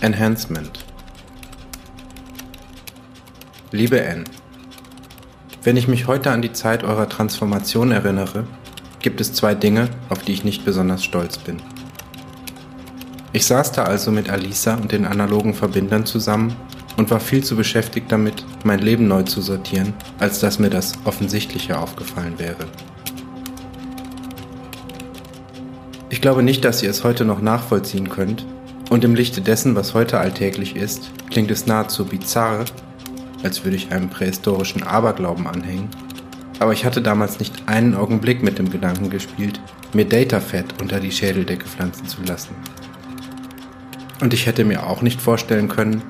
Enhancement Liebe Anne, wenn ich mich heute an die Zeit eurer Transformation erinnere, gibt es zwei Dinge, auf die ich nicht besonders stolz bin. Ich saß da also mit Alisa und den analogen Verbindern zusammen und war viel zu beschäftigt damit, mein Leben neu zu sortieren, als dass mir das Offensichtliche aufgefallen wäre. Ich glaube nicht, dass ihr es heute noch nachvollziehen könnt, und im Lichte dessen, was heute alltäglich ist, klingt es nahezu bizarr, als würde ich einem prähistorischen Aberglauben anhängen, aber ich hatte damals nicht einen Augenblick mit dem Gedanken gespielt, mir Datafett unter die Schädeldecke pflanzen zu lassen. Und ich hätte mir auch nicht vorstellen können,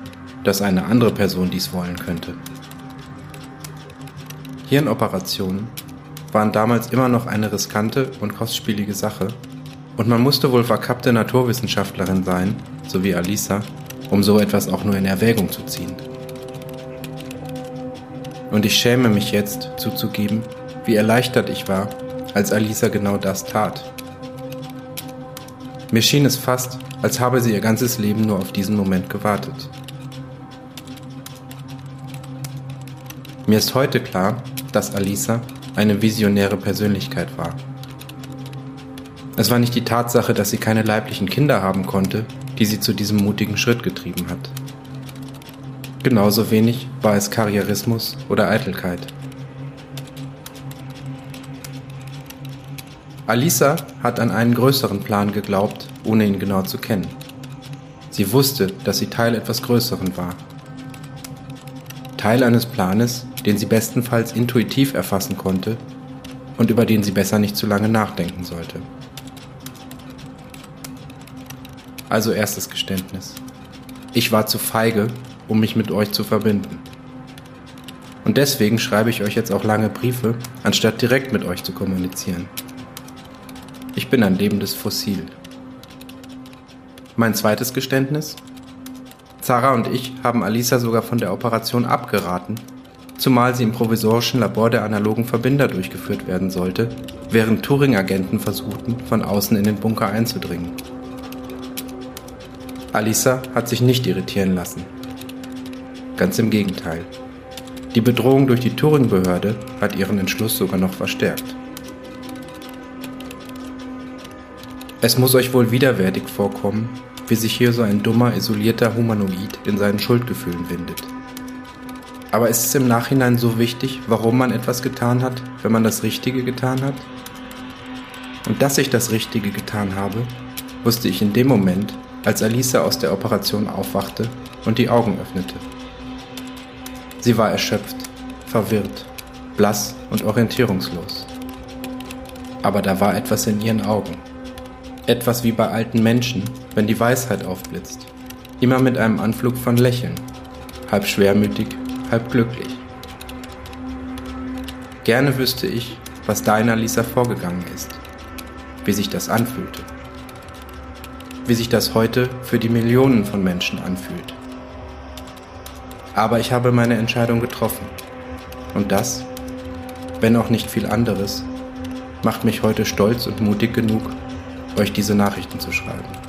dass eine andere Person dies wollen könnte. Hirnoperationen waren damals immer noch eine riskante und kostspielige Sache und man musste wohl verkappte Naturwissenschaftlerin sein, so wie Alisa, um so etwas auch nur in Erwägung zu ziehen. Und ich schäme mich jetzt zuzugeben, wie erleichtert ich war, als Alisa genau das tat. Mir schien es fast, als habe sie ihr ganzes Leben nur auf diesen Moment gewartet. Mir ist heute klar, dass Alisa eine visionäre Persönlichkeit war. Es war nicht die Tatsache, dass sie keine leiblichen Kinder haben konnte, die sie zu diesem mutigen Schritt getrieben hat. Genauso wenig war es Karrierismus oder Eitelkeit. Alisa hat an einen größeren Plan geglaubt, ohne ihn genau zu kennen. Sie wusste, dass sie Teil etwas Größeren war. Teil eines Planes, den sie bestenfalls intuitiv erfassen konnte und über den sie besser nicht zu lange nachdenken sollte. Also erstes Geständnis. Ich war zu feige, um mich mit euch zu verbinden. Und deswegen schreibe ich euch jetzt auch lange Briefe, anstatt direkt mit euch zu kommunizieren. Ich bin ein lebendes Fossil. Mein zweites Geständnis? Zara und ich haben Alisa sogar von der Operation abgeraten, zumal sie im provisorischen Labor der analogen Verbinder durchgeführt werden sollte, während Turing-Agenten versuchten, von außen in den Bunker einzudringen. Alisa hat sich nicht irritieren lassen. Ganz im Gegenteil. Die Bedrohung durch die Turing-Behörde hat ihren Entschluss sogar noch verstärkt. Es muss euch wohl widerwärtig vorkommen, wie sich hier so ein dummer, isolierter Humanoid in seinen Schuldgefühlen windet. Aber ist es im Nachhinein so wichtig, warum man etwas getan hat, wenn man das Richtige getan hat? Und dass ich das Richtige getan habe, wusste ich in dem Moment, als Alisa aus der Operation aufwachte und die Augen öffnete. Sie war erschöpft, verwirrt, blass und orientierungslos. Aber da war etwas in ihren Augen. Etwas wie bei alten Menschen, wenn die Weisheit aufblitzt. Immer mit einem Anflug von Lächeln. Halb schwermütig, halb glücklich. Gerne wüsste ich, was da in Alisa vorgegangen ist. Wie sich das anfühlte wie sich das heute für die Millionen von Menschen anfühlt. Aber ich habe meine Entscheidung getroffen. Und das, wenn auch nicht viel anderes, macht mich heute stolz und mutig genug, euch diese Nachrichten zu schreiben.